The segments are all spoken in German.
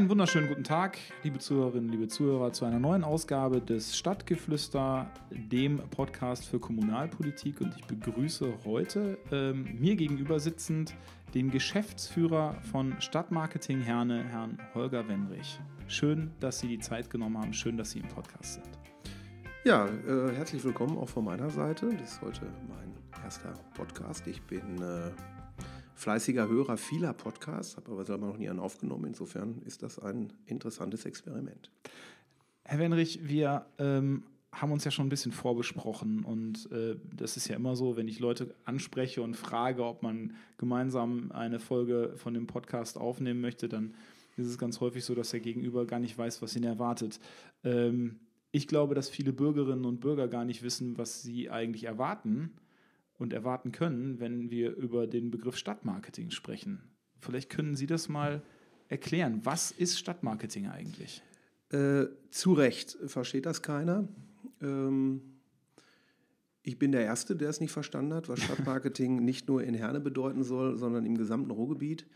Einen wunderschönen guten Tag, liebe Zuhörerinnen, liebe Zuhörer, zu einer neuen Ausgabe des Stadtgeflüster, dem Podcast für Kommunalpolitik. Und ich begrüße heute ähm, mir gegenüber sitzend den Geschäftsführer von Stadtmarketing Herne, Herrn Holger Wenrich. Schön, dass Sie die Zeit genommen haben. Schön, dass Sie im Podcast sind. Ja, äh, herzlich willkommen auch von meiner Seite. Das ist heute mein erster Podcast. Ich bin äh, fleißiger Hörer vieler Podcasts, habe aber selber noch nie einen aufgenommen. Insofern ist das ein interessantes Experiment. Herr Wenrich, wir ähm, haben uns ja schon ein bisschen vorbesprochen und äh, das ist ja immer so, wenn ich Leute anspreche und frage, ob man gemeinsam eine Folge von dem Podcast aufnehmen möchte, dann ist es ganz häufig so, dass der Gegenüber gar nicht weiß, was ihn erwartet. Ähm, ich glaube, dass viele Bürgerinnen und Bürger gar nicht wissen, was sie eigentlich erwarten und erwarten können, wenn wir über den Begriff Stadtmarketing sprechen. Vielleicht können Sie das mal erklären. Was ist Stadtmarketing eigentlich? Äh, zu Recht versteht das keiner. Ähm, ich bin der Erste, der es nicht verstanden hat, was Stadtmarketing nicht nur in Herne bedeuten soll, sondern im gesamten Ruhrgebiet.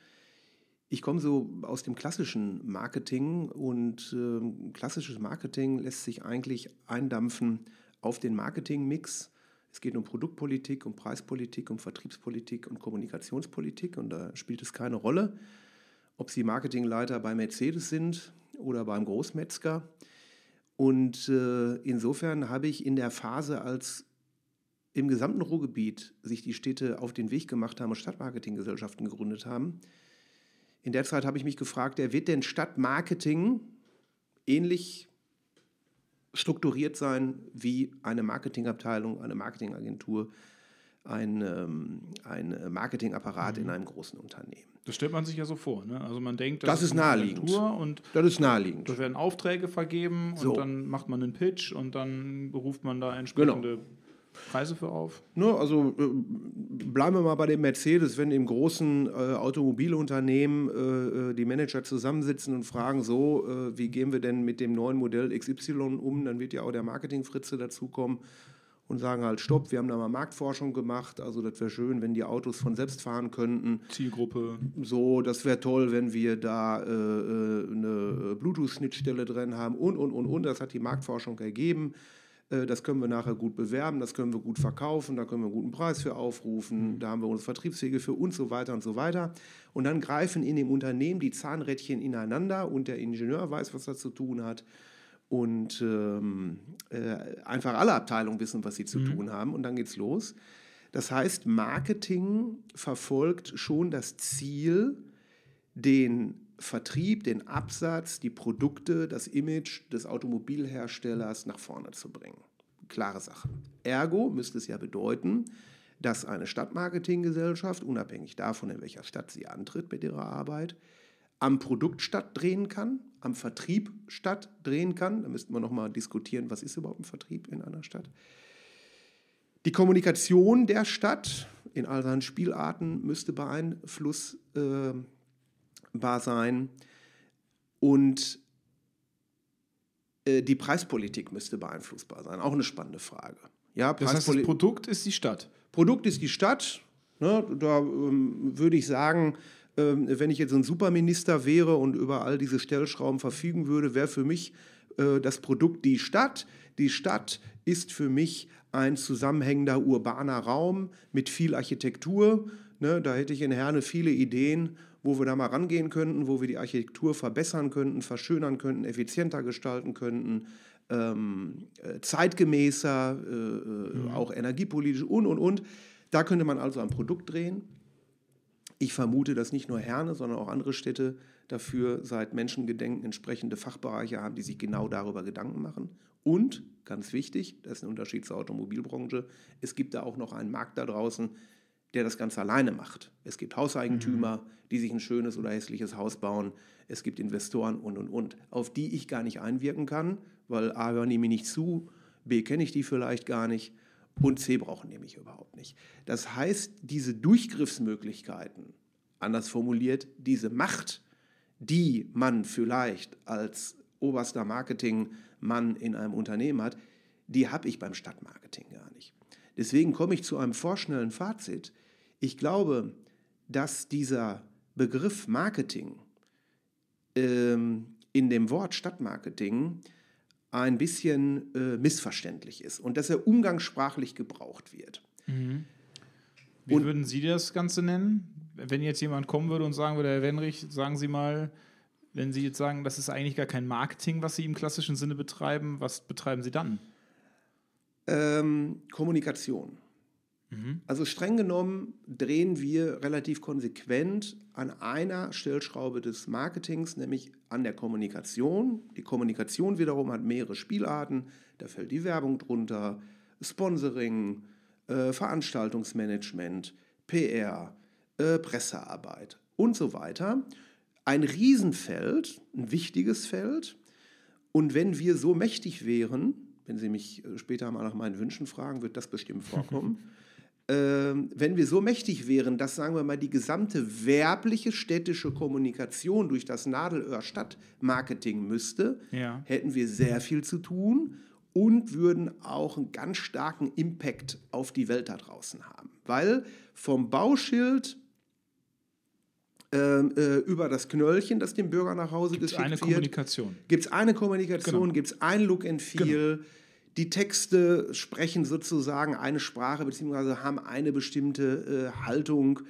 Ich komme so aus dem klassischen Marketing und äh, klassisches Marketing lässt sich eigentlich eindampfen auf den Marketingmix es geht um Produktpolitik, um Preispolitik, um Vertriebspolitik und Kommunikationspolitik und da spielt es keine Rolle, ob Sie Marketingleiter bei Mercedes sind oder beim Großmetzger. Und äh, insofern habe ich in der Phase, als im gesamten Ruhrgebiet sich die Städte auf den Weg gemacht haben und Stadtmarketinggesellschaften gegründet haben, in der Zeit habe ich mich gefragt, wer wird denn Stadtmarketing ähnlich strukturiert sein wie eine Marketingabteilung, eine Marketingagentur, ein, ähm, ein Marketingapparat mhm. in einem großen Unternehmen. Das stellt man sich ja so vor. Ne? Also man denkt, das, das ist, ist naheliegend. Und das ist naheliegend. Da werden Aufträge vergeben so. und dann macht man einen Pitch und dann beruft man da entsprechende genau. Preise für auf? Ne, also äh, bleiben wir mal bei dem Mercedes, wenn im großen äh, Automobilunternehmen äh, äh die Manager zusammensitzen und fragen so, äh, wie gehen wir denn mit dem neuen Modell XY um, dann wird ja auch der Marketingfritze dazukommen und sagen halt, stopp, wir haben da mal Marktforschung gemacht, also das wäre schön, wenn die Autos von selbst fahren könnten. Zielgruppe. So, das wäre toll, wenn wir da äh, eine Bluetooth-Schnittstelle drin haben und, und, und, und, das hat die Marktforschung ergeben. Äh, das können wir nachher gut bewerben, das können wir gut verkaufen, da können wir einen guten Preis für aufrufen, mhm. da haben wir unsere Vertriebswege für und so weiter und so weiter. Und dann greifen in dem Unternehmen die Zahnrädchen ineinander und der Ingenieur weiß, was er zu tun hat. Und ähm, äh, einfach alle Abteilungen wissen, was sie zu mhm. tun haben. Und dann geht's los. Das heißt, Marketing verfolgt schon das Ziel, den Vertrieb, den Absatz, die Produkte, das Image des Automobilherstellers nach vorne zu bringen. Klare Sache. Ergo müsste es ja bedeuten, dass eine Stadtmarketinggesellschaft, unabhängig davon, in welcher Stadt sie antritt mit ihrer Arbeit, am Produkt stattdrehen kann, am Vertrieb stattdrehen kann. Da müssten wir nochmal diskutieren, was ist überhaupt ein Vertrieb in einer Stadt. Die Kommunikation der Stadt in all seinen Spielarten müsste beeinflussbar äh, sein und äh, die Preispolitik müsste beeinflussbar sein. Auch eine spannende Frage. Ja, das heißt, das Produkt ist die Stadt. Produkt ist die Stadt. Ne, da ähm, würde ich sagen, ähm, wenn ich jetzt ein Superminister wäre und über all diese Stellschrauben verfügen würde, wäre für mich äh, das Produkt die Stadt. Die Stadt ist für mich ein zusammenhängender urbaner Raum mit viel Architektur. Ne, da hätte ich in Herne viele Ideen wo wir da mal rangehen könnten, wo wir die Architektur verbessern könnten, verschönern könnten, effizienter gestalten könnten, ähm, äh, zeitgemäßer, äh, äh, mhm. auch energiepolitisch und, und, und. Da könnte man also ein Produkt drehen. Ich vermute, dass nicht nur Herne, sondern auch andere Städte dafür seit Menschengedenken entsprechende Fachbereiche haben, die sich genau darüber Gedanken machen. Und, ganz wichtig, das ist ein Unterschied zur Automobilbranche, es gibt da auch noch einen Markt da draußen, der das Ganze alleine macht. Es gibt Hauseigentümer, mhm. die sich ein schönes oder hässliches Haus bauen. Es gibt Investoren und, und, und, auf die ich gar nicht einwirken kann, weil A, hören die mir nicht zu, B, kenne ich die vielleicht gar nicht und C, brauchen die mich überhaupt nicht. Das heißt, diese Durchgriffsmöglichkeiten, anders formuliert, diese Macht, die man vielleicht als oberster Marketingmann in einem Unternehmen hat, die habe ich beim Stadtmarketing gar nicht. Deswegen komme ich zu einem vorschnellen Fazit. Ich glaube, dass dieser Begriff Marketing ähm, in dem Wort Stadtmarketing ein bisschen äh, missverständlich ist und dass er umgangssprachlich gebraucht wird. Mhm. Wie und, würden Sie das Ganze nennen? Wenn jetzt jemand kommen würde und sagen würde, Herr Wenrich, sagen Sie mal, wenn Sie jetzt sagen, das ist eigentlich gar kein Marketing, was Sie im klassischen Sinne betreiben, was betreiben Sie dann? Ähm, Kommunikation. Mhm. Also streng genommen drehen wir relativ konsequent an einer Stellschraube des Marketings, nämlich an der Kommunikation. Die Kommunikation wiederum hat mehrere Spielarten. Da fällt die Werbung drunter, Sponsoring, äh, Veranstaltungsmanagement, PR, äh, Pressearbeit und so weiter. Ein Riesenfeld, ein wichtiges Feld. Und wenn wir so mächtig wären, wenn Sie mich äh, später mal nach meinen Wünschen fragen, wird das bestimmt vorkommen. Ähm, wenn wir so mächtig wären, dass, sagen wir mal, die gesamte werbliche städtische Kommunikation durch das Nadelöhr Stadtmarketing müsste, ja. hätten wir sehr viel zu tun und würden auch einen ganz starken Impact auf die Welt da draußen haben. Weil vom Bauschild ähm, äh, über das Knöllchen, das dem Bürger nach Hause gibt's geschickt eine wird. Kommunikation. Gibt es eine Kommunikation, genau. gibt es ein Look and Feel. Genau. Die Texte sprechen sozusagen eine Sprache beziehungsweise haben eine bestimmte äh, Haltung.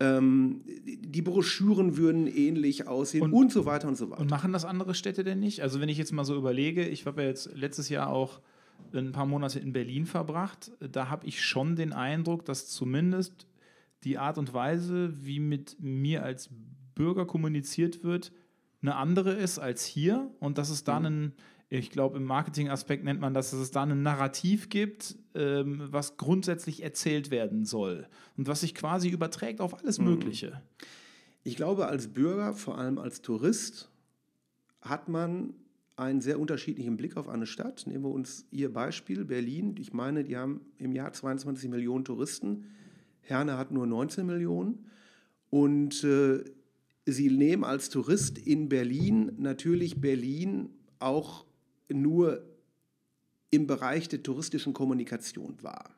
Ähm, die Broschüren würden ähnlich aussehen und, und, so weiter und so weiter. Und machen das andere Städte denn nicht? Also wenn ich jetzt mal so überlege, ich habe ja jetzt letztes Jahr auch ein paar Monate in Berlin verbracht, da habe ich schon den Eindruck, dass zumindest die Art und Weise, wie mit mir als Bürger kommuniziert wird, eine andere ist als hier und dass es da mhm. einen, ich glaube, im Marketing-Aspekt nennt man das, dass es da ein Narrativ gibt, ähm, was grundsätzlich erzählt werden soll und was sich quasi überträgt auf alles mhm. Mögliche. Ich glaube, als Bürger, vor allem als Tourist, hat man einen sehr unterschiedlichen Blick auf eine Stadt. Nehmen wir uns Ihr Beispiel, Berlin. Ich meine, die haben im Jahr 22 Millionen Touristen. Herne hat nur 19 Millionen. Und äh, sie nehmen als Tourist in Berlin natürlich Berlin auch nur im Bereich der touristischen Kommunikation wahr.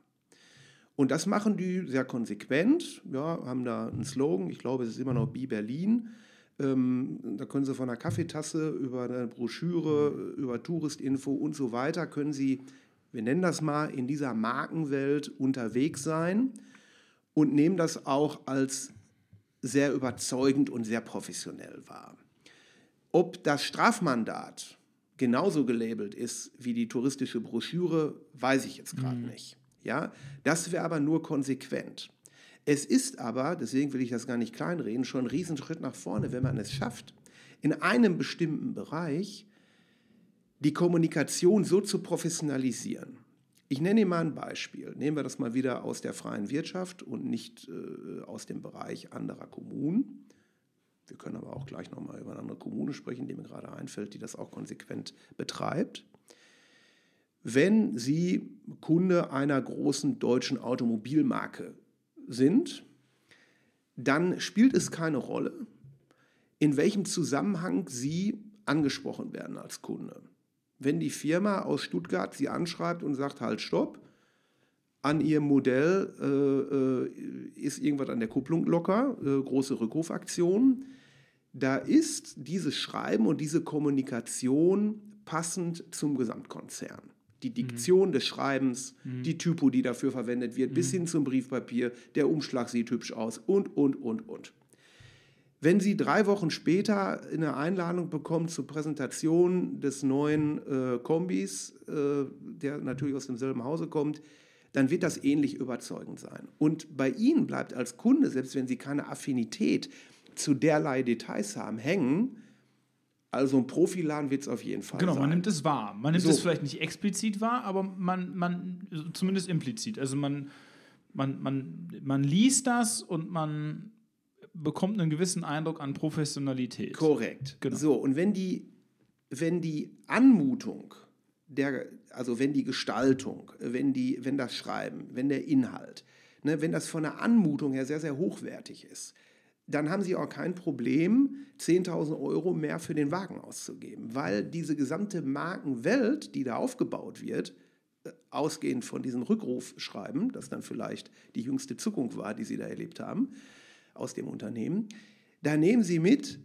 Und das machen die sehr konsequent, ja, haben da einen Slogan, ich glaube, es ist immer noch Be Berlin. Ähm, da können Sie von einer Kaffeetasse über eine Broschüre, über Touristinfo und so weiter, können Sie, wir nennen das mal, in dieser Markenwelt unterwegs sein und nehmen das auch als sehr überzeugend und sehr professionell wahr. Ob das Strafmandat genauso gelabelt ist wie die touristische Broschüre, weiß ich jetzt gerade mhm. nicht. Ja, das wäre aber nur konsequent. Es ist aber, deswegen will ich das gar nicht kleinreden, schon ein Riesenschritt nach vorne, wenn man es schafft, in einem bestimmten Bereich die Kommunikation so zu professionalisieren, ich nenne Ihnen mal ein Beispiel. Nehmen wir das mal wieder aus der freien Wirtschaft und nicht äh, aus dem Bereich anderer Kommunen. Wir können aber auch gleich nochmal über eine andere Kommune sprechen, die mir gerade einfällt, die das auch konsequent betreibt. Wenn Sie Kunde einer großen deutschen Automobilmarke sind, dann spielt es keine Rolle, in welchem Zusammenhang Sie angesprochen werden als Kunde wenn die Firma aus Stuttgart sie anschreibt und sagt, halt, stopp, an ihrem Modell äh, äh, ist irgendwas an der Kupplung locker, äh, große Rückrufaktion, da ist dieses Schreiben und diese Kommunikation passend zum Gesamtkonzern. Die mhm. Diktion mhm. des Schreibens, mhm. die Typo, die dafür verwendet wird, mhm. bis hin zum Briefpapier, der Umschlag sieht hübsch aus und, und, und, und. Wenn Sie drei Wochen später eine Einladung bekommen zur Präsentation des neuen äh, Kombis, äh, der natürlich aus demselben Hause kommt, dann wird das ähnlich überzeugend sein. Und bei Ihnen bleibt als Kunde, selbst wenn Sie keine Affinität zu derlei Details haben, hängen, also ein Profiladen wird es auf jeden Fall genau, sein. man nimmt es wahr. Man nimmt so. es vielleicht nicht explizit wahr, aber man, man zumindest implizit. Also man, man, man, man liest das und man bekommt einen gewissen Eindruck an Professionalität. Korrekt. Genau. So, und wenn die, wenn die Anmutung, der, also wenn die Gestaltung, wenn, die, wenn das Schreiben, wenn der Inhalt, ne, wenn das von der Anmutung her sehr, sehr hochwertig ist, dann haben Sie auch kein Problem, 10.000 Euro mehr für den Wagen auszugeben, weil diese gesamte Markenwelt, die da aufgebaut wird, äh, ausgehend von diesem Rückrufschreiben, das dann vielleicht die jüngste Zukunft war, die Sie da erlebt haben, aus dem Unternehmen. Da nehmen Sie mit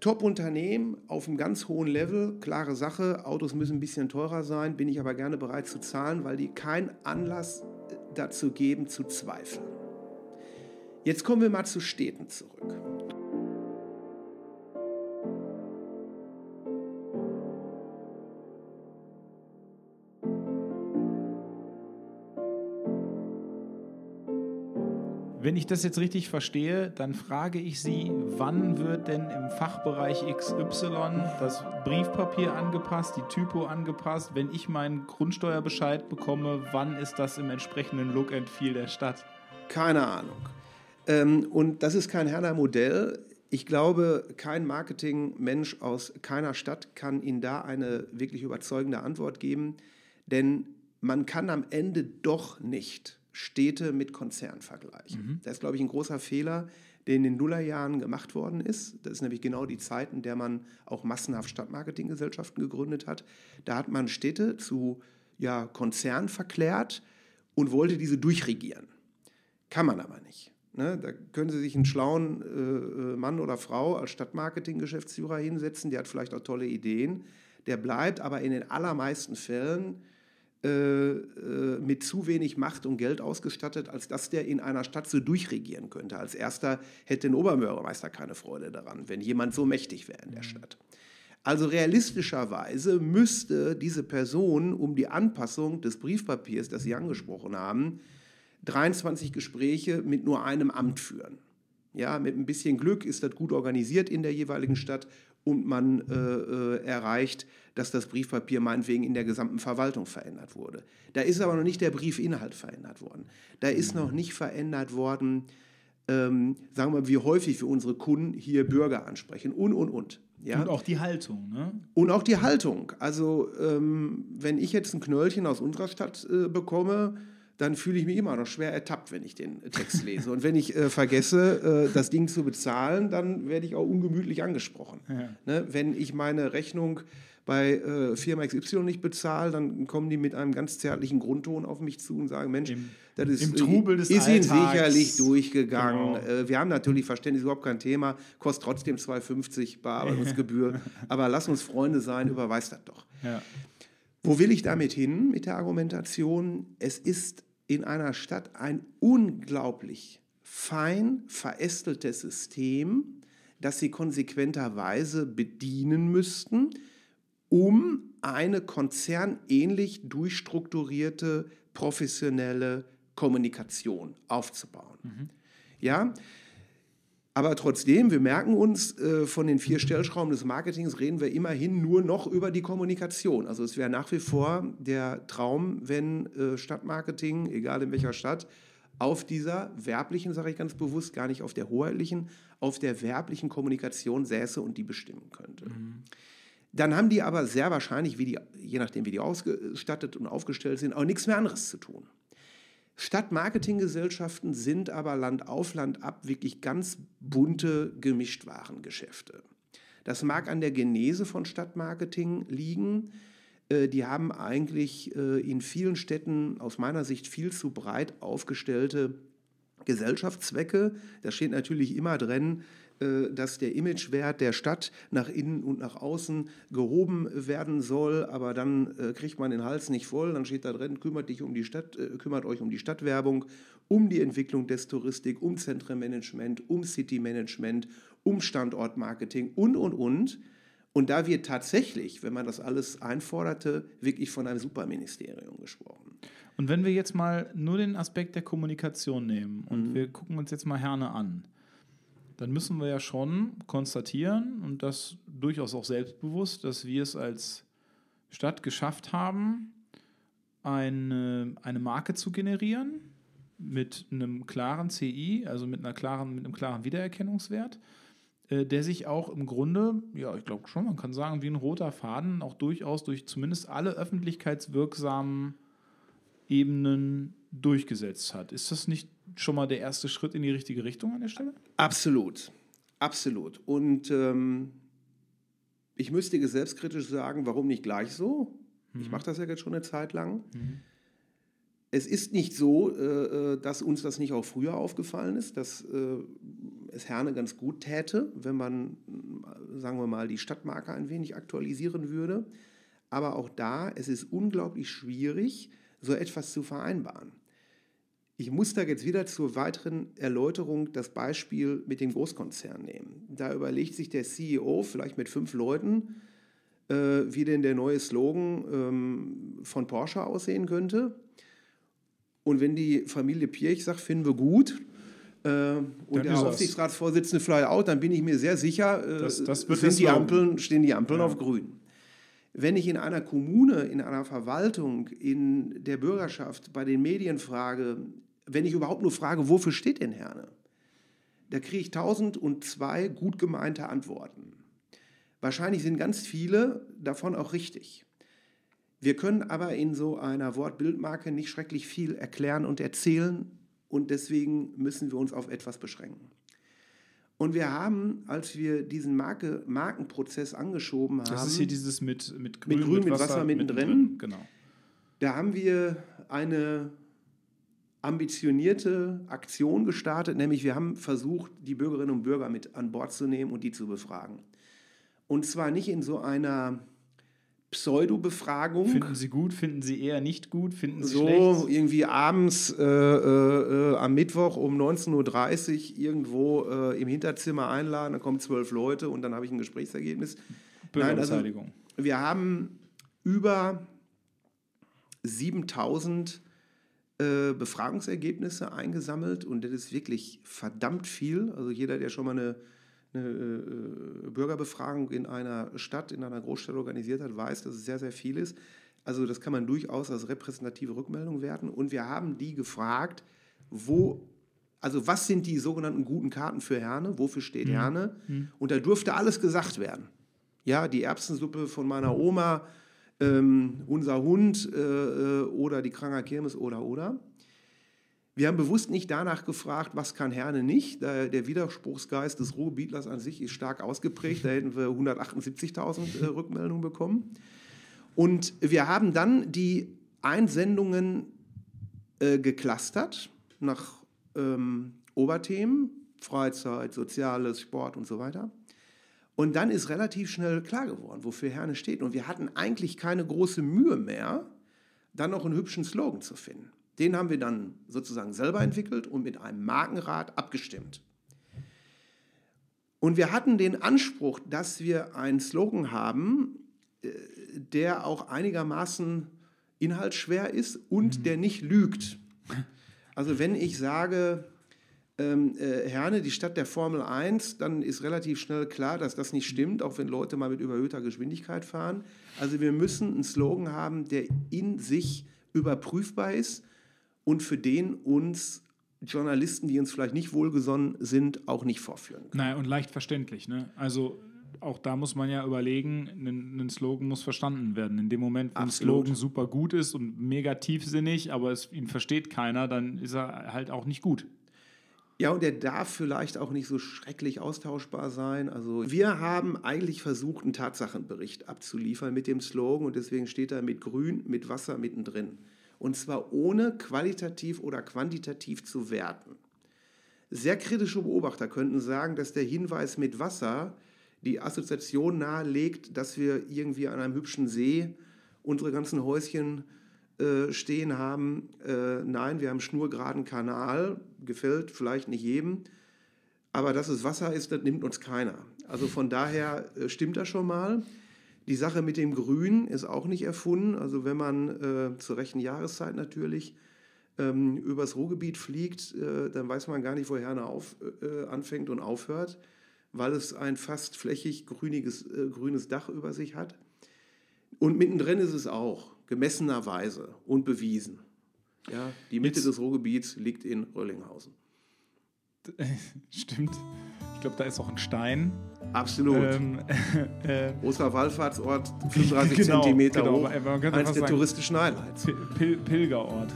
Top-Unternehmen auf einem ganz hohen Level, klare Sache, Autos müssen ein bisschen teurer sein, bin ich aber gerne bereit zu zahlen, weil die keinen Anlass dazu geben zu zweifeln. Jetzt kommen wir mal zu Städten zurück. Wenn ich das jetzt richtig verstehe, dann frage ich Sie, wann wird denn im Fachbereich XY das Briefpapier angepasst, die Typo angepasst? Wenn ich meinen Grundsteuerbescheid bekomme, wann ist das im entsprechenden Look and Feel der Stadt? Keine Ahnung. Ähm, und das ist kein Herner Modell. Ich glaube, kein Marketingmensch aus keiner Stadt kann Ihnen da eine wirklich überzeugende Antwort geben, denn man kann am Ende doch nicht Städte mit Konzern vergleichen. Mhm. Das ist, glaube ich, ein großer Fehler, der in den Nullerjahren gemacht worden ist. Das ist nämlich genau die Zeit, in der man auch massenhaft Stadtmarketinggesellschaften gegründet hat. Da hat man Städte zu ja, Konzernen verklärt und wollte diese durchregieren. Kann man aber nicht. Ne? Da können Sie sich einen schlauen äh, äh Mann oder Frau als Stadtmarketing-Geschäftsführer hinsetzen, der hat vielleicht auch tolle Ideen. Der bleibt aber in den allermeisten Fällen mit zu wenig Macht und Geld ausgestattet, als dass der in einer Stadt so durchregieren könnte. Als erster hätte ein Oberbürgermeister keine Freude daran, wenn jemand so mächtig wäre in der mhm. Stadt. Also realistischerweise müsste diese Person um die Anpassung des Briefpapiers, das Sie angesprochen haben, 23 Gespräche mit nur einem Amt führen. Ja, mit ein bisschen Glück ist das gut organisiert in der jeweiligen Stadt und man äh, äh, erreicht, dass das Briefpapier meinetwegen in der gesamten Verwaltung verändert wurde. Da ist aber noch nicht der Briefinhalt verändert worden. Da ist noch nicht verändert worden, ähm, sagen wir mal, wie häufig wir unsere Kunden hier Bürger ansprechen und, und, und. Ja? Und auch die Haltung. Ne? Und auch die Haltung. Also ähm, wenn ich jetzt ein Knöllchen aus unserer Stadt äh, bekomme, dann fühle ich mich immer noch schwer ertappt, wenn ich den Text lese. Und wenn ich äh, vergesse, äh, das Ding zu bezahlen, dann werde ich auch ungemütlich angesprochen. Ja. Ne? Wenn ich meine Rechnung bei äh, Firma XY nicht bezahle, dann kommen die mit einem ganz zärtlichen Grundton auf mich zu und sagen, Mensch, Im, das ist, im Trubel des ist Ihnen sicherlich durchgegangen. Genau. Äh, wir haben natürlich Verständnis, überhaupt kein Thema, kostet trotzdem 2,50 Bearbeitungsgebühr, aber lass uns Freunde sein, überweist das doch. Ja. Wo will ich damit hin mit der Argumentation? Es ist in einer Stadt ein unglaublich fein verästeltes System, das sie konsequenterweise bedienen müssten, um eine konzernähnlich durchstrukturierte professionelle Kommunikation aufzubauen. Mhm. Ja, aber trotzdem, wir merken uns, äh, von den vier Stellschrauben des Marketings reden wir immerhin nur noch über die Kommunikation. Also es wäre nach wie vor der Traum, wenn äh, Stadtmarketing, egal in welcher Stadt, auf dieser werblichen, sage ich ganz bewusst, gar nicht auf der hoheitlichen, auf der werblichen Kommunikation säße und die bestimmen könnte. Mhm. Dann haben die aber sehr wahrscheinlich, wie die, je nachdem wie die ausgestattet und aufgestellt sind, auch nichts mehr anderes zu tun. Stadtmarketinggesellschaften sind aber Land auf Land ab wirklich ganz bunte Gemischtwarengeschäfte. Das mag an der Genese von Stadtmarketing liegen. Äh, die haben eigentlich äh, in vielen Städten aus meiner Sicht viel zu breit aufgestellte Gesellschaftszwecke. Da steht natürlich immer drin, dass der Imagewert der Stadt nach innen und nach außen gehoben werden soll, aber dann äh, kriegt man den Hals nicht voll, dann steht da drin, kümmert, dich um die Stadt, äh, kümmert euch um die Stadtwerbung, um die Entwicklung des Touristik, um Zentrenmanagement, um Citymanagement, um Standortmarketing und, und, und. Und da wird tatsächlich, wenn man das alles einforderte, wirklich von einem Superministerium gesprochen. Und wenn wir jetzt mal nur den Aspekt der Kommunikation nehmen und mhm. wir gucken uns jetzt mal Herne an, dann müssen wir ja schon konstatieren und das durchaus auch selbstbewusst, dass wir es als Stadt geschafft haben, eine, eine Marke zu generieren mit einem klaren CI, also mit, einer klaren, mit einem klaren Wiedererkennungswert, äh, der sich auch im Grunde, ja, ich glaube schon, man kann sagen, wie ein roter Faden auch durchaus durch zumindest alle öffentlichkeitswirksamen Ebenen durchgesetzt hat. Ist das nicht schon mal der erste Schritt in die richtige Richtung an der Stelle? Absolut, absolut. Und ähm, ich müsste dir selbstkritisch sagen, warum nicht gleich so? Mhm. Ich mache das ja jetzt schon eine Zeit lang. Mhm. Es ist nicht so, äh, äh, dass uns das nicht auch früher aufgefallen ist. Das äh, es Herne ganz gut täte, wenn man, sagen wir mal, die Stadtmarke ein wenig aktualisieren würde. Aber auch da, es ist unglaublich schwierig, so etwas zu vereinbaren. Ich muss da jetzt wieder zur weiteren Erläuterung das Beispiel mit dem Großkonzern nehmen. Da überlegt sich der CEO vielleicht mit fünf Leuten, äh, wie denn der neue Slogan ähm, von Porsche aussehen könnte. Und wenn die Familie Pirch sagt, finden wir gut, äh, und der Aufsichtsratsvorsitzende fly out, dann bin ich mir sehr sicher, äh, das, das sind die Ampeln, stehen die Ampeln ja. auf grün. Wenn ich in einer Kommune, in einer Verwaltung, in der Bürgerschaft, bei den Medien frage, wenn ich überhaupt nur frage, wofür steht denn Herne? Da kriege ich tausend und zwei gut gemeinte Antworten. Wahrscheinlich sind ganz viele davon auch richtig. Wir können aber in so einer Wortbildmarke nicht schrecklich viel erklären und erzählen und deswegen müssen wir uns auf etwas beschränken. Und wir haben, als wir diesen Marke, Markenprozess angeschoben haben. Das ist hier dieses mit, mit Grün, mit, Grün, mit Wasser, Wasser mittendrin. mittendrin. Genau. Da haben wir eine ambitionierte Aktion gestartet, nämlich wir haben versucht, die Bürgerinnen und Bürger mit an Bord zu nehmen und die zu befragen. Und zwar nicht in so einer Pseudo-Befragung. Finden Sie gut, finden Sie eher nicht gut, finden Sie so, schlecht? So irgendwie abends äh, äh, äh am Mittwoch um 19.30 Uhr irgendwo äh, im Hinterzimmer einladen, da kommen zwölf Leute und dann habe ich ein Gesprächsergebnis. Nein, also, wir haben über 7000 äh, Befragungsergebnisse eingesammelt und das ist wirklich verdammt viel. Also jeder, der schon mal eine, eine äh, Bürgerbefragung in einer Stadt, in einer Großstadt organisiert hat, weiß, dass es sehr, sehr viel ist. Also das kann man durchaus als repräsentative Rückmeldung werten. Und wir haben die gefragt, wo, also was sind die sogenannten guten Karten für Herne? Wofür steht mhm. Herne? Mhm. Und da durfte alles gesagt werden. Ja, die Erbsensuppe von meiner Oma, ähm, unser Hund äh, äh, oder die Kranger Kirmes oder oder. Wir haben bewusst nicht danach gefragt, was kann Herne nicht. Der Widerspruchsgeist des Ruhrgebietlers an sich ist stark ausgeprägt. Da hätten wir 178.000 äh, Rückmeldungen bekommen. Und wir haben dann die Einsendungen äh, geklustert nach ähm, Oberthemen, Freizeit, Soziales, Sport und so weiter. Und dann ist relativ schnell klar geworden, wofür Herne steht. Und wir hatten eigentlich keine große Mühe mehr, dann noch einen hübschen Slogan zu finden. Den haben wir dann sozusagen selber entwickelt und mit einem Markenrat abgestimmt. Und wir hatten den Anspruch, dass wir einen Slogan haben, äh, der auch einigermaßen inhaltsschwer ist und mhm. der nicht lügt. Also wenn ich sage, ähm, äh, Herne, die Stadt der Formel 1, dann ist relativ schnell klar, dass das nicht stimmt, auch wenn Leute mal mit überhöhter Geschwindigkeit fahren. Also wir müssen einen Slogan haben, der in sich überprüfbar ist und für den uns Journalisten, die uns vielleicht nicht wohlgesonnen sind, auch nicht vorführen können. Nein, und leicht verständlich. Ne? Also auch da muss man ja überlegen, ein, ein, Slogan muss verstanden werden. In dem Moment, wo Absolut. ein Slogan super gut ist und mega tiefsinnig, aber es, ihn versteht keiner, dann ist er halt auch nicht gut. Ja, und er darf vielleicht auch nicht so schrecklich austauschbar sein. Also wir haben eigentlich versucht, einen Tatsachenbericht abzuliefern mit dem Slogan und deswegen steht da mit Grün, mit Wasser mittendrin. Und zwar ohne qualitativ oder quantitativ zu werten. Sehr kritische Beobachter könnten sagen, dass der Hinweis mit Wasser die Assoziation nahelegt, dass wir irgendwie an einem hübschen See unsere ganzen Häuschen äh, stehen haben, äh, nein, wir haben schnurgeraden Kanal, gefällt vielleicht nicht jedem, aber dass es Wasser ist, das nimmt uns keiner. Also von daher äh, stimmt das schon mal. Die Sache mit dem Grün ist auch nicht erfunden. Also wenn man äh, zur rechten Jahreszeit natürlich ähm, übers Ruhrgebiet fliegt, äh, dann weiß man gar nicht, wo Herne auf, anfängt und aufhört, weil es ein fast flächig grüniges, grünes Dach über sich hat. Und mittendrin ist es auch gemessenerweise und bewiesen. Ja, die Mitte Jetzt, des Ruhrgebiets liegt in Röllinghausen. Stimmt. Ich glaube, da ist auch ein Stein. Absolut. Ähm, äh, Großer Wallfahrtsort, 35 genau, Zentimeter genau, hoch. Eines der sagen, touristischen Highlights. Pil Pilgerort.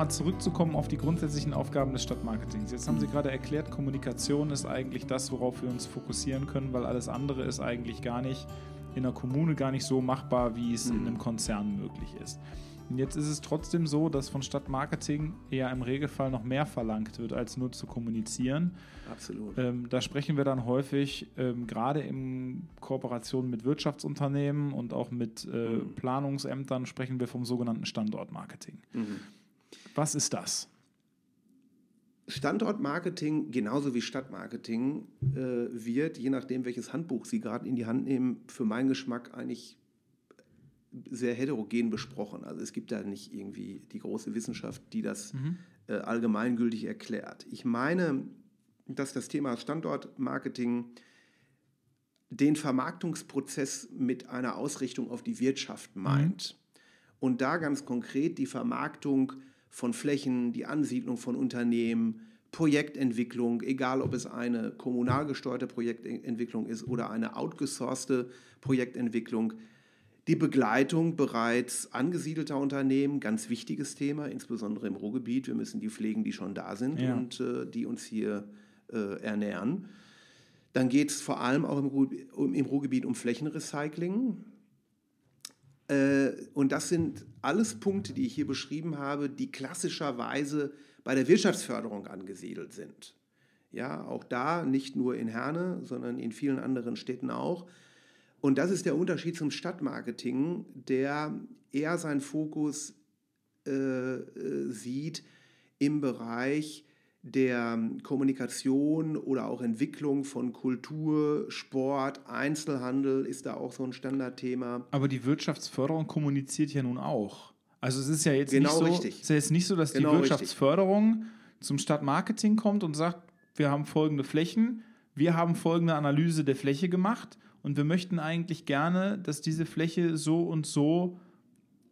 Nochmal zurückzukommen auf die grundsätzlichen Aufgaben des Stadtmarketings. Jetzt haben Sie gerade erklärt, Kommunikation ist eigentlich das, worauf wir uns fokussieren können, weil alles andere ist eigentlich gar nicht in der Kommune gar nicht so machbar, wie es in einem Konzern möglich ist. Und jetzt ist es trotzdem so, dass von Stadtmarketing eher im Regelfall noch mehr verlangt wird, als nur zu kommunizieren. Absolut. Ähm, da sprechen wir dann häufig, ähm, gerade in Kooperation mit Wirtschaftsunternehmen und auch mit äh, Mhm. Planungsämtern, sprechen wir vom sogenannten Standortmarketing. Mhm. Was ist das? Standortmarketing genauso wie Stadtmarketing äh, wird, je nachdem, welches Handbuch Sie gerade in die Hand nehmen, für meinen Geschmack eigentlich sehr heterogen besprochen. Also es gibt da nicht irgendwie die große Wissenschaft, die das äh, allgemeingültig erklärt. Ich meine, dass das Thema Standortmarketing den Vermarktungsprozess mit einer Ausrichtung auf die Wirtschaft meint. Und da ganz konkret die Vermarktung von Flächen, die Ansiedlung von Unternehmen, Projektentwicklung, egal ob es eine kommunal gesteuerte Projektentwicklung ist oder eine outgesourcete Projektentwicklung, die Begleitung bereits angesiedelter Unternehmen, ganz wichtiges Thema, insbesondere im Ruhrgebiet. Wir müssen die pflegen, die schon da sind Ja. und äh, die uns hier äh, ernähren. Dann geht es vor allem auch im, Ruhr, um, im Ruhrgebiet um Flächenrecycling. Äh, und das sind alles Punkte, die ich hier beschrieben habe, die klassischerweise bei der Wirtschaftsförderung angesiedelt sind. Ja, auch da nicht nur in Herne, sondern in vielen anderen Städten auch. Und das ist der Unterschied zum Stadtmarketing, der eher seinen Fokus äh, äh, sieht im Bereich der Kommunikation oder auch Entwicklung von Kultur, Sport, Einzelhandel ist da auch so ein Standardthema. Aber die Wirtschaftsförderung kommuniziert ja nun auch. Also es ist ja jetzt Genau nicht so, richtig. es ist ja jetzt nicht so, dass Genau die richtig. Wirtschaftsförderung zum Stadtmarketing kommt und sagt, wir haben folgende Flächen, wir haben folgende Analyse der Fläche gemacht und wir möchten eigentlich gerne, dass diese Fläche so und so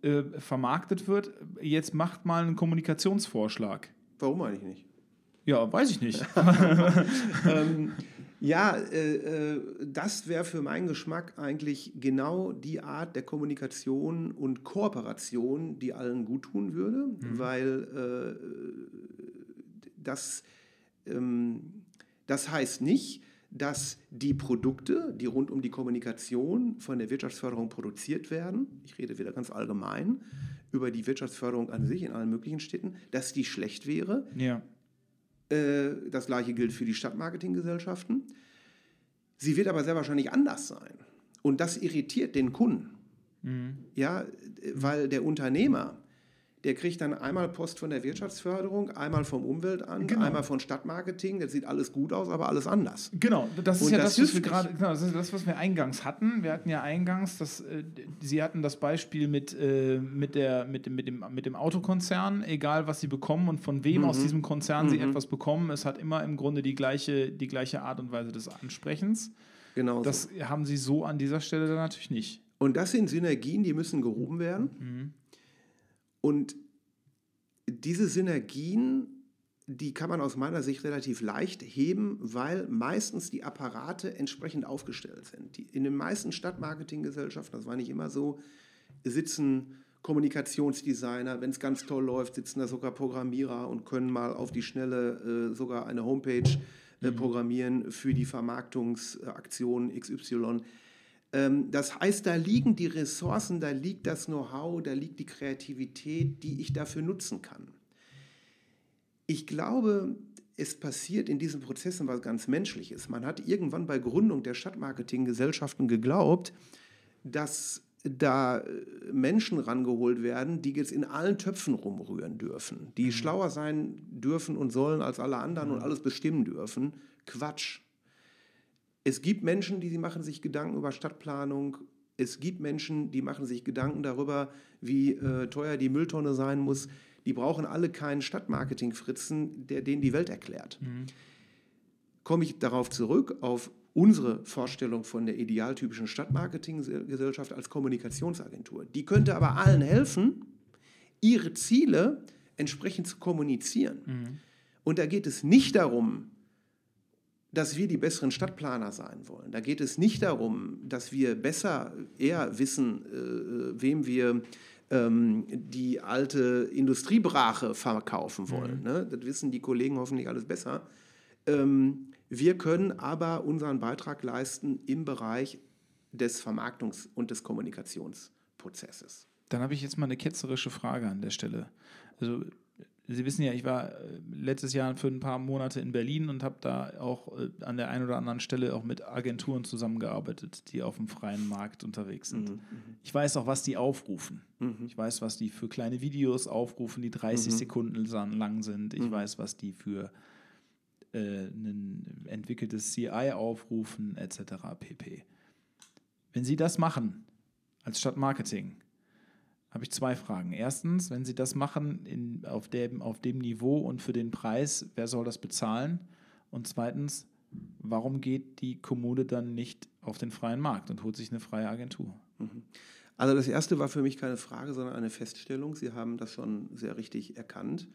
äh, vermarktet wird. Jetzt macht mal einen Kommunikationsvorschlag. Warum eigentlich nicht? Ja, weiß ich nicht. ähm, ja, äh, äh, das wäre für meinen Geschmack eigentlich genau die Art der Kommunikation und Kooperation, die allen gut tun würde, weil äh, das, ähm, das heißt nicht, dass die Produkte, die rund um die Kommunikation von der Wirtschaftsförderung produziert werden, ich rede wieder ganz allgemein über die Wirtschaftsförderung an sich in allen möglichen Städten, dass die schlecht wäre, ja. Äh, das gleiche gilt für die Stadtmarketinggesellschaften. Sie wird aber sehr wahrscheinlich anders sein. Und das irritiert den Kunden. Ja, äh, weil der Unternehmer, der kriegt dann einmal Post von der Wirtschaftsförderung, einmal vom Umweltamt, Genau. einmal von Stadtmarketing. Das sieht alles gut aus, aber alles anders. Genau, das ist Und ja das das, was wir gerade, genau, das ist das, was wir eingangs hatten. Wir hatten ja eingangs, das, äh, Sie hatten das Beispiel mit, äh, mit, der, mit, dem, mit, dem, mit dem Autokonzern, egal was Sie bekommen und von wem Mhm. aus diesem Konzern Sie etwas bekommen, es hat immer im Grunde die gleiche, die gleiche Art und Weise des Ansprechens. Genau. Das haben Sie so an dieser Stelle dann natürlich nicht. Und das sind Synergien, die müssen gehoben werden. Und diese Synergien, die kann man aus meiner Sicht relativ leicht heben, weil meistens die Apparate entsprechend aufgestellt sind. Die, in den meisten Stadtmarketinggesellschaften, das war nicht immer so, sitzen Kommunikationsdesigner, wenn es ganz toll läuft, sitzen da sogar Programmierer und können mal auf die Schnelle äh, sogar eine Homepage äh, programmieren für die Vermarktungsaktion XY. Ähm, das heißt, da liegen die Ressourcen, da liegt das Know-how, da liegt die Kreativität, die ich dafür nutzen kann. Ich glaube, es passiert in diesen Prozessen was ganz Menschliches. Man hat irgendwann bei Gründung der Stadtmarketinggesellschaften geglaubt, dass da äh, Menschen rangeholt werden, die jetzt in allen Töpfen rumrühren dürfen, die schlauer sein dürfen und sollen als alle anderen und alles bestimmen dürfen. Quatsch. Es gibt Menschen, die machen sich Gedanken über Stadtplanung. Es gibt Menschen, die machen sich Gedanken darüber, wie äh, teuer die Mülltonne sein muss. Die brauchen alle keinen Stadtmarketing-Fritzen, der denen die Welt erklärt. Komme ich darauf zurück, auf unsere Vorstellung von der idealtypischen Stadtmarketinggesellschaft als Kommunikationsagentur. Die könnte aber allen helfen, ihre Ziele entsprechend zu kommunizieren. Und da geht es nicht darum, dass wir die besseren Stadtplaner sein wollen. Da geht es nicht darum, dass wir besser eher wissen, äh, wem wir ähm, die alte Industriebrache verkaufen wollen. Mhm. Ne? Das wissen die Kollegen hoffentlich alles besser. Ähm, wir können aber unseren Beitrag leisten im Bereich des Vermarktungs- und des Kommunikationsprozesses. Dann habe ich jetzt mal eine ketzerische Frage an der Stelle. Also Sie wissen ja, ich war äh, letztes Jahr für ein paar Monate in Berlin und habe da auch äh, an der einen oder anderen Stelle auch mit Agenturen zusammengearbeitet, die auf dem freien Markt unterwegs sind. Mhm, mhm. ich weiß auch, was die aufrufen. Mhm. Ich weiß, was die für kleine Videos aufrufen, die 30 mhm. Sekunden lang sind. Ich mhm. weiß, was die für äh, ein entwickeltes CI aufrufen, etc. pp. Wenn Sie das machen als Stadtmarketing, habe ich zwei Fragen. Erstens, wenn Sie das machen in, auf, dem, auf dem Niveau und für den Preis, wer soll das bezahlen? Und zweitens, warum geht die Kommune dann nicht auf den freien Markt und holt sich eine freie Agentur? Mhm. Also das erste war für mich keine Frage, sondern eine Feststellung. Sie haben das schon sehr richtig erkannt.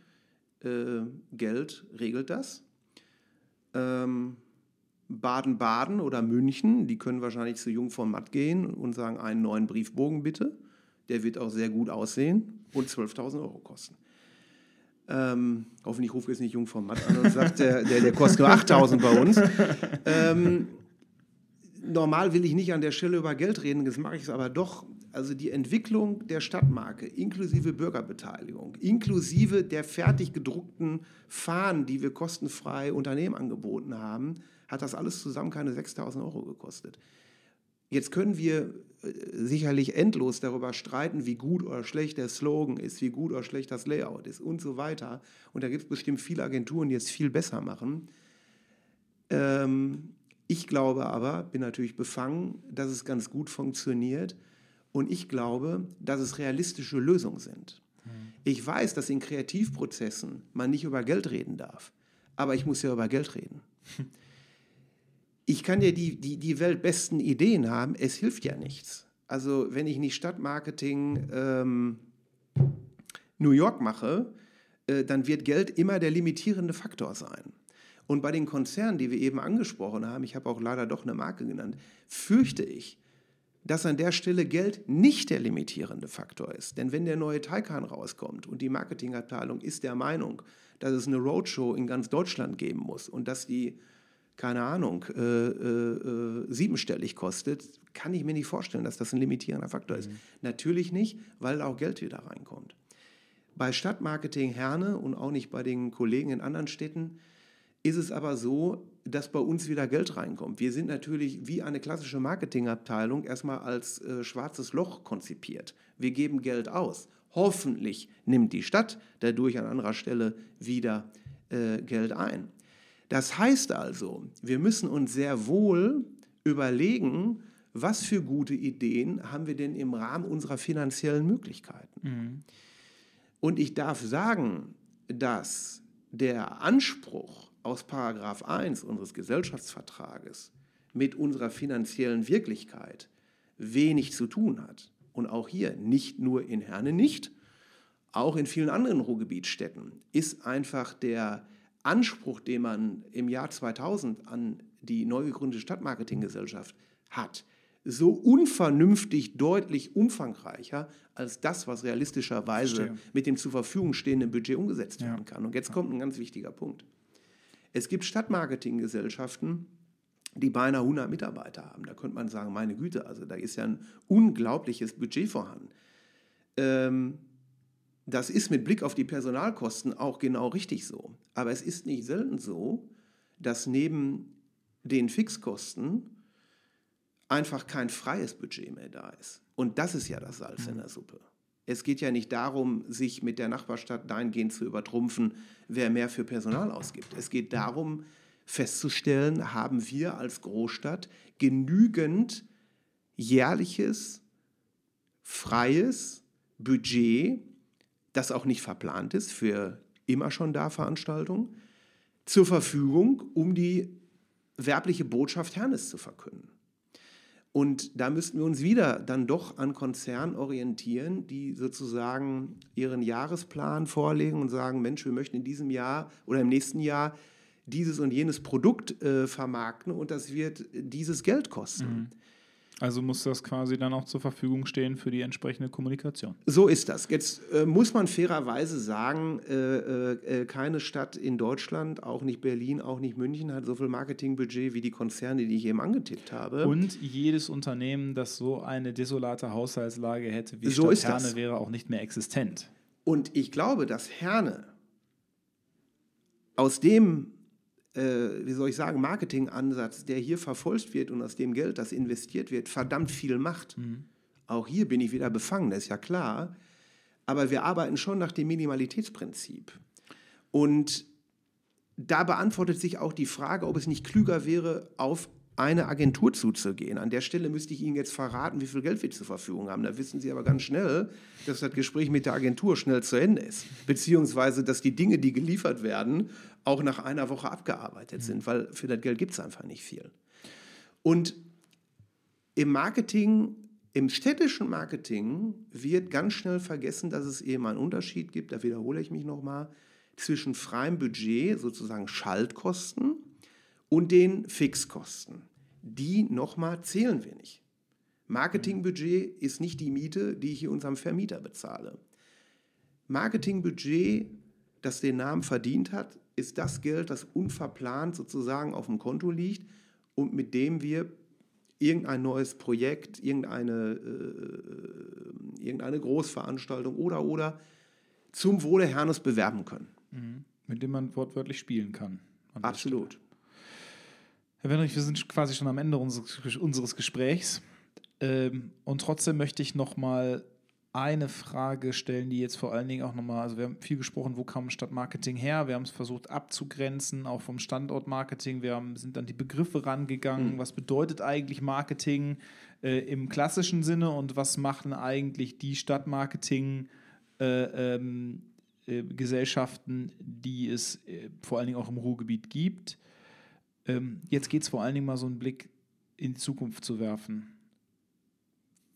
Äh, Geld regelt das. Ähm, Baden-Baden oder München, die können wahrscheinlich zu Jung von Matt gehen und sagen, einen neuen Briefbogen bitte. Der wird auch sehr gut aussehen und 12.000 Euro kosten. Ähm, hoffentlich ruft jetzt nicht Jung vom Matt an und sagt, der, der, der kostet nur 8.000 bei uns. Ähm, normal will ich nicht an der Stelle über Geld reden, das mache ich es aber doch. Also die Entwicklung der Stadtmarke inklusive Bürgerbeteiligung, inklusive der fertig gedruckten Fahnen, die wir kostenfrei Unternehmen angeboten haben, hat das alles zusammen keine 6.000 Euro gekostet. Jetzt können wir sicherlich endlos darüber streiten, wie gut oder schlecht der Slogan ist, wie gut oder schlecht das Layout ist und so weiter. Und da gibt es bestimmt viele Agenturen, die es viel besser machen. Ähm, ich glaube aber, bin natürlich befangen, dass es ganz gut funktioniert. Und ich glaube, dass es realistische Lösungen sind. Mhm. Ich weiß, dass in Kreativprozessen man nicht über Geld reden darf. Aber ich muss ja über Geld reden. ich kann ja die, die, die weltbesten Ideen haben, es hilft ja nichts. Also wenn ich nicht Stadtmarketing ähm, New York mache, äh, dann wird Geld immer der limitierende Faktor sein. Und bei den Konzernen, die wir eben angesprochen haben, ich habe auch leider doch eine Marke genannt, fürchte ich, dass an der Stelle Geld nicht der limitierende Faktor ist. Denn wenn der neue Taycan rauskommt und die Marketingabteilung ist der Meinung, dass es eine Roadshow in ganz Deutschland geben muss und dass die keine Ahnung, äh, äh, äh, siebenstellig kostet, kann ich mir nicht vorstellen, dass das ein limitierender Faktor ist. Mhm. Natürlich nicht, weil auch Geld wieder reinkommt. Bei Stadtmarketing Herne und auch nicht bei den Kollegen in anderen Städten ist es aber so, dass bei uns wieder Geld reinkommt. Wir sind natürlich wie eine klassische Marketingabteilung erstmal als äh, schwarzes Loch konzipiert. Wir geben Geld aus. Hoffentlich nimmt die Stadt dadurch an anderer Stelle wieder äh, Geld ein. Das heißt also, wir müssen uns sehr wohl überlegen, was für gute Ideen haben wir denn im Rahmen unserer finanziellen Möglichkeiten. Mhm. Und ich darf sagen, dass der Anspruch aus Paragraph 1 unseres Gesellschaftsvertrages mit unserer finanziellen Wirklichkeit wenig zu tun hat. Und auch hier, nicht nur in Herne nicht, auch in vielen anderen Ruhrgebietsstädten ist einfach der Anspruch, den man im Jahr 2000 an die neu gegründete Stadtmarketinggesellschaft hat, so unvernünftig deutlich umfangreicher als das, was realistischerweise Verstehe. mit dem zur Verfügung stehenden Budget umgesetzt ja. werden kann. Und jetzt kommt ein ganz wichtiger Punkt. Es gibt Stadtmarketinggesellschaften, die beinahe 100 Mitarbeiter haben. Da könnte man sagen, meine Güte, also da ist ja ein unglaubliches Budget vorhanden. Ähm, das ist mit Blick auf die Personalkosten auch genau richtig so. Aber es ist nicht selten so, dass neben den Fixkosten einfach kein freies Budget mehr da ist. Und das ist ja das Salz in der Suppe. Es geht ja nicht darum, sich mit der Nachbarstadt dahingehend zu übertrumpfen, wer mehr für Personal ausgibt. Es geht darum, festzustellen, haben wir als Großstadt genügend jährliches, freies Budget, das auch nicht verplant ist für immer schon da Veranstaltungen, zur Verfügung, um die werbliche Botschaft Hernes zu verkünden. Und da müssten wir uns wieder dann doch an Konzernen orientieren, die sozusagen ihren Jahresplan vorlegen und sagen, Mensch, wir möchten in diesem Jahr oder im nächsten Jahr dieses und jenes Produkt äh, vermarkten und das wird dieses Geld kosten. Mhm. Also muss das quasi dann auch zur Verfügung stehen für die entsprechende Kommunikation. So ist das. Jetzt äh, muss man fairerweise sagen, äh, äh, keine Stadt in Deutschland, auch nicht Berlin, auch nicht München, hat so viel Marketingbudget wie die Konzerne, die ich eben angetippt habe. Und jedes Unternehmen, das so eine desolate Haushaltslage hätte wie so Stadt Herne, wäre auch nicht mehr existent. Und ich glaube, dass Herne aus dem äh, wie soll ich sagen, Marketingansatz, der hier verfolgt wird und aus dem Geld, das investiert wird, verdammt viel macht. Mhm. Auch hier bin ich wieder befangen, das ist ja klar. Aber wir arbeiten schon nach dem Minimalitätsprinzip. Und da beantwortet sich auch die Frage, ob es nicht klüger wäre, auf eine Agentur zuzugehen. An der Stelle müsste ich Ihnen jetzt verraten, wie viel Geld wir zur Verfügung haben. Da wissen Sie aber ganz schnell, dass das Gespräch mit der Agentur schnell zu Ende ist. Beziehungsweise, dass die Dinge, die geliefert werden, auch nach einer Woche abgearbeitet mhm. sind, weil für das Geld gibt es einfach nicht viel. Und im Marketing, im städtischen Marketing wird ganz schnell vergessen, dass es eben einen Unterschied gibt, da wiederhole ich mich nochmal, zwischen freiem Budget, sozusagen Schaltkosten, und den Fixkosten. Die nochmal zählen wir nicht. Marketingbudget ist nicht die Miete, die ich hier unserem Vermieter bezahle. Marketingbudget, das den Namen verdient hat, ist das Geld, das unverplant sozusagen auf dem Konto liegt und mit dem wir irgendein neues Projekt, irgendeine, äh, irgendeine Großveranstaltung oder oder zum Wohle Herrnes bewerben können. Mhm. Mit dem man wortwörtlich spielen kann. Absolut. Herr Wenrich, wir sind quasi schon am Ende unseres, unseres Gesprächs. Ähm, und trotzdem möchte ich noch mal eine Frage stellen, die jetzt vor allen Dingen auch nochmal, also wir haben viel gesprochen, wo kam Stadtmarketing her? Wir haben es versucht abzugrenzen, auch vom Standortmarketing. Wir haben, sind an die Begriffe rangegangen. Mhm. Was bedeutet eigentlich Marketing äh, im klassischen Sinne und was machen eigentlich die Stadtmarketing? Äh, ähm, äh, Gesellschaften, die es äh, vor allen Dingen auch im Ruhrgebiet gibt. Ähm, jetzt geht es vor allen Dingen mal so einen Blick in die Zukunft zu werfen.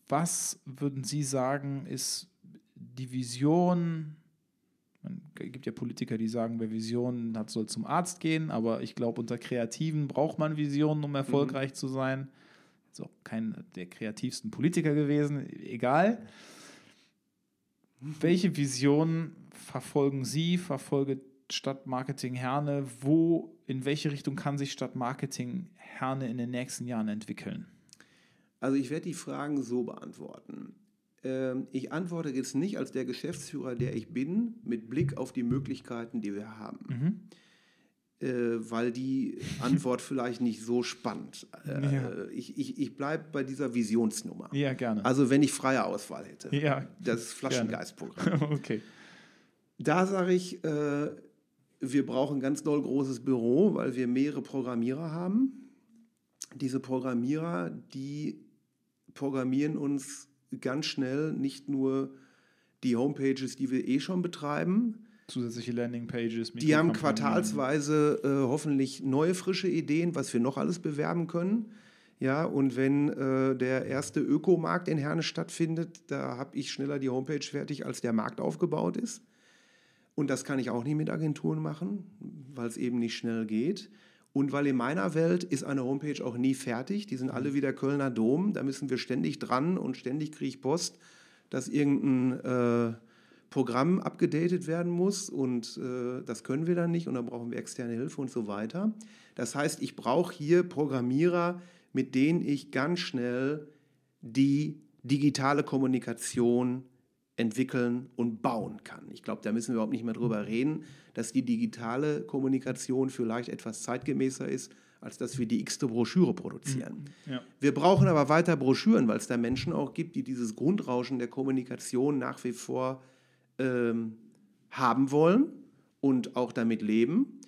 Was würden Sie sagen, ist die Vision? Es gibt ja Politiker, die sagen, wer Visionen hat, soll zum Arzt gehen, aber ich glaube, unter Kreativen braucht man Visionen, um erfolgreich mhm. zu sein. Ist auch kein der kreativsten Politiker gewesen, egal. Welche Vision verfolgen Sie, verfolge Stadtmarketing Herne? Wo, in welche Richtung kann sich Stadtmarketing Herne in den nächsten Jahren entwickeln? Also ich werde die Fragen so beantworten. Ähm, ich antworte jetzt nicht als der Geschäftsführer, der ich bin, mit Blick auf die Möglichkeiten, die wir haben. Mhm. Äh, weil die Antwort vielleicht nicht so spannend. Äh, ja. Ich, ich, ich bleibe bei dieser Visionsnummer. Ja, gerne. Also wenn ich freie Auswahl hätte. Ja. Das Flaschengeistprogramm. okay. Da sage ich, äh, wir brauchen ein ganz doll großes Büro, weil wir mehrere Programmierer haben. Diese Programmierer, die programmieren uns ganz schnell nicht nur die Homepages, die wir eh schon betreiben. Zusätzliche Landingpages. Die haben quartalsweise äh, hoffentlich neue, frische Ideen, was wir noch alles bewerben können. Ja, und wenn äh, der erste Ökomarkt in Herne stattfindet, da habe ich schneller die Homepage fertig, als der Markt aufgebaut ist. Und das kann ich auch nicht mit Agenturen machen, weil es eben nicht schnell geht. Und weil in meiner Welt ist eine Homepage auch nie fertig. Die sind alle mhm. wieder Kölner Dom. Da müssen wir ständig dran und ständig kriege ich Post, dass irgendein äh, Programm abgedatet werden muss. Und äh, das können wir dann nicht. Und dann brauchen wir externe Hilfe und so weiter. Das heißt, ich brauche hier Programmierer, mit denen ich ganz schnell die digitale Kommunikation entwickeln und bauen kann. Ich glaube, da müssen wir überhaupt nicht mehr drüber reden, dass die digitale Kommunikation vielleicht etwas zeitgemäßer ist, als dass wir die x-te Broschüre produzieren. Mhm. Ja. Wir brauchen aber weiter Broschüren, weil es da Menschen auch gibt, die dieses Grundrauschen der Kommunikation nach wie vor ähm, haben wollen und auch damit leben.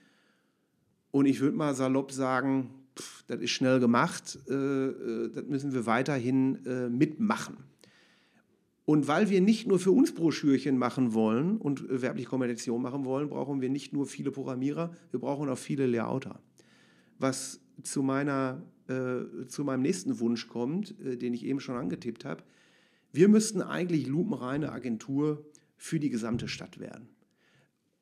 Und ich würde mal salopp sagen, pff, das ist schnell gemacht, äh, äh, das müssen wir weiterhin äh, mitmachen. Und weil wir nicht nur für uns Broschürchen machen wollen und werbliche Kommunikation machen wollen, brauchen wir nicht nur viele Programmierer, wir brauchen auch viele Layouter. Was zu, meiner, äh, zu meinem nächsten Wunsch kommt, äh, den ich eben schon angetippt habe. Wir müssten eigentlich lupenreine Agentur für die gesamte Stadt werden.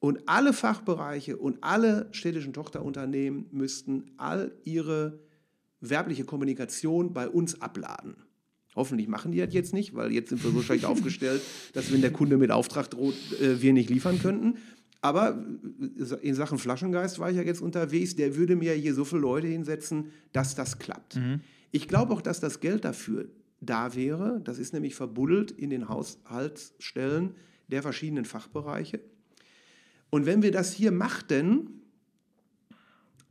Und alle Fachbereiche und alle städtischen Tochterunternehmen müssten all ihre werbliche Kommunikation bei uns abladen. Hoffentlich machen die das jetzt nicht, weil jetzt sind wir so schlecht aufgestellt, dass wenn der Kunde mit Auftrag droht, äh, wir nicht liefern könnten. Aber in Sachen Flaschengeist war ich ja jetzt unterwegs. Der würde mir hier so viele Leute hinsetzen, dass das klappt. Mhm. Ich glaube auch, dass das Geld dafür da wäre. Das ist nämlich verbuddelt in den Haushaltsstellen der verschiedenen Fachbereiche. Und wenn wir das hier machten,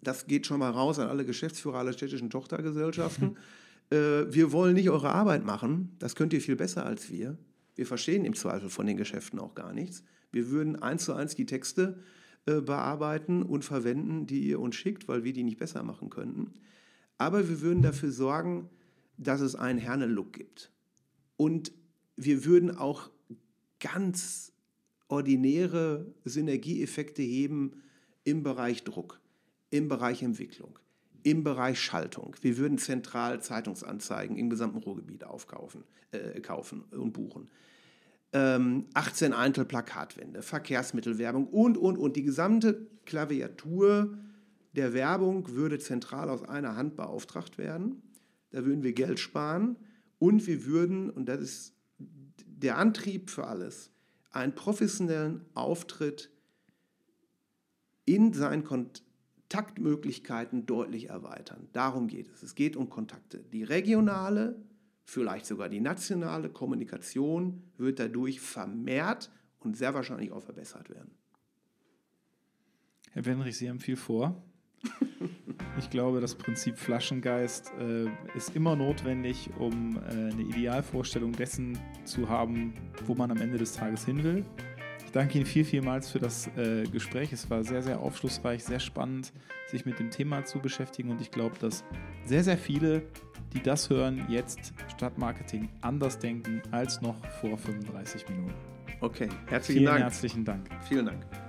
das geht schon mal raus an alle Geschäftsführer aller städtischen Tochtergesellschaften, äh, wir wollen nicht eure Arbeit machen, das könnt ihr viel besser als wir. Wir verstehen im Zweifel von den Geschäften auch gar nichts. Wir würden eins zu eins die Texte äh, bearbeiten und verwenden, die ihr uns schickt, weil wir die nicht besser machen könnten. Aber wir würden dafür sorgen, dass es einen Herne-Look gibt. Und wir würden auch ganz ordinäre Synergieeffekte heben im Bereich Druck, im Bereich Entwicklung, im Bereich Schaltung. Wir würden zentral Zeitungsanzeigen im gesamten Ruhrgebiet aufkaufen äh, kaufen und buchen. Ähm, 18 Eintel Plakatwände, Verkehrsmittelwerbung und, und, und. Die gesamte Klaviatur der Werbung würde zentral aus einer Hand beauftragt werden. Da würden wir Geld sparen und wir würden, und das ist der Antrieb für alles, einen professionellen Auftritt in seinen Kontaktmöglichkeiten deutlich erweitern. Darum geht es. Es geht um Kontakte. Die regionale, vielleicht sogar die nationale Kommunikation wird dadurch vermehrt und sehr wahrscheinlich auch verbessert werden. Herr Wenrich, Sie haben viel vor. Ich glaube, das Prinzip Flaschengeist äh, ist immer notwendig, um äh, eine Idealvorstellung dessen zu haben, wo man am Ende des Tages hin will. Ich danke Ihnen viel, vielmals für das äh, Gespräch. Es war sehr, sehr aufschlussreich, sehr spannend, sich mit dem Thema zu beschäftigen. Und ich glaube, dass sehr, sehr viele, die das hören, jetzt Stadtmarketing anders denken als noch vor 35 Minuten. Okay, herzlichen Vielen Dank. herzlichen Dank. Vielen Dank.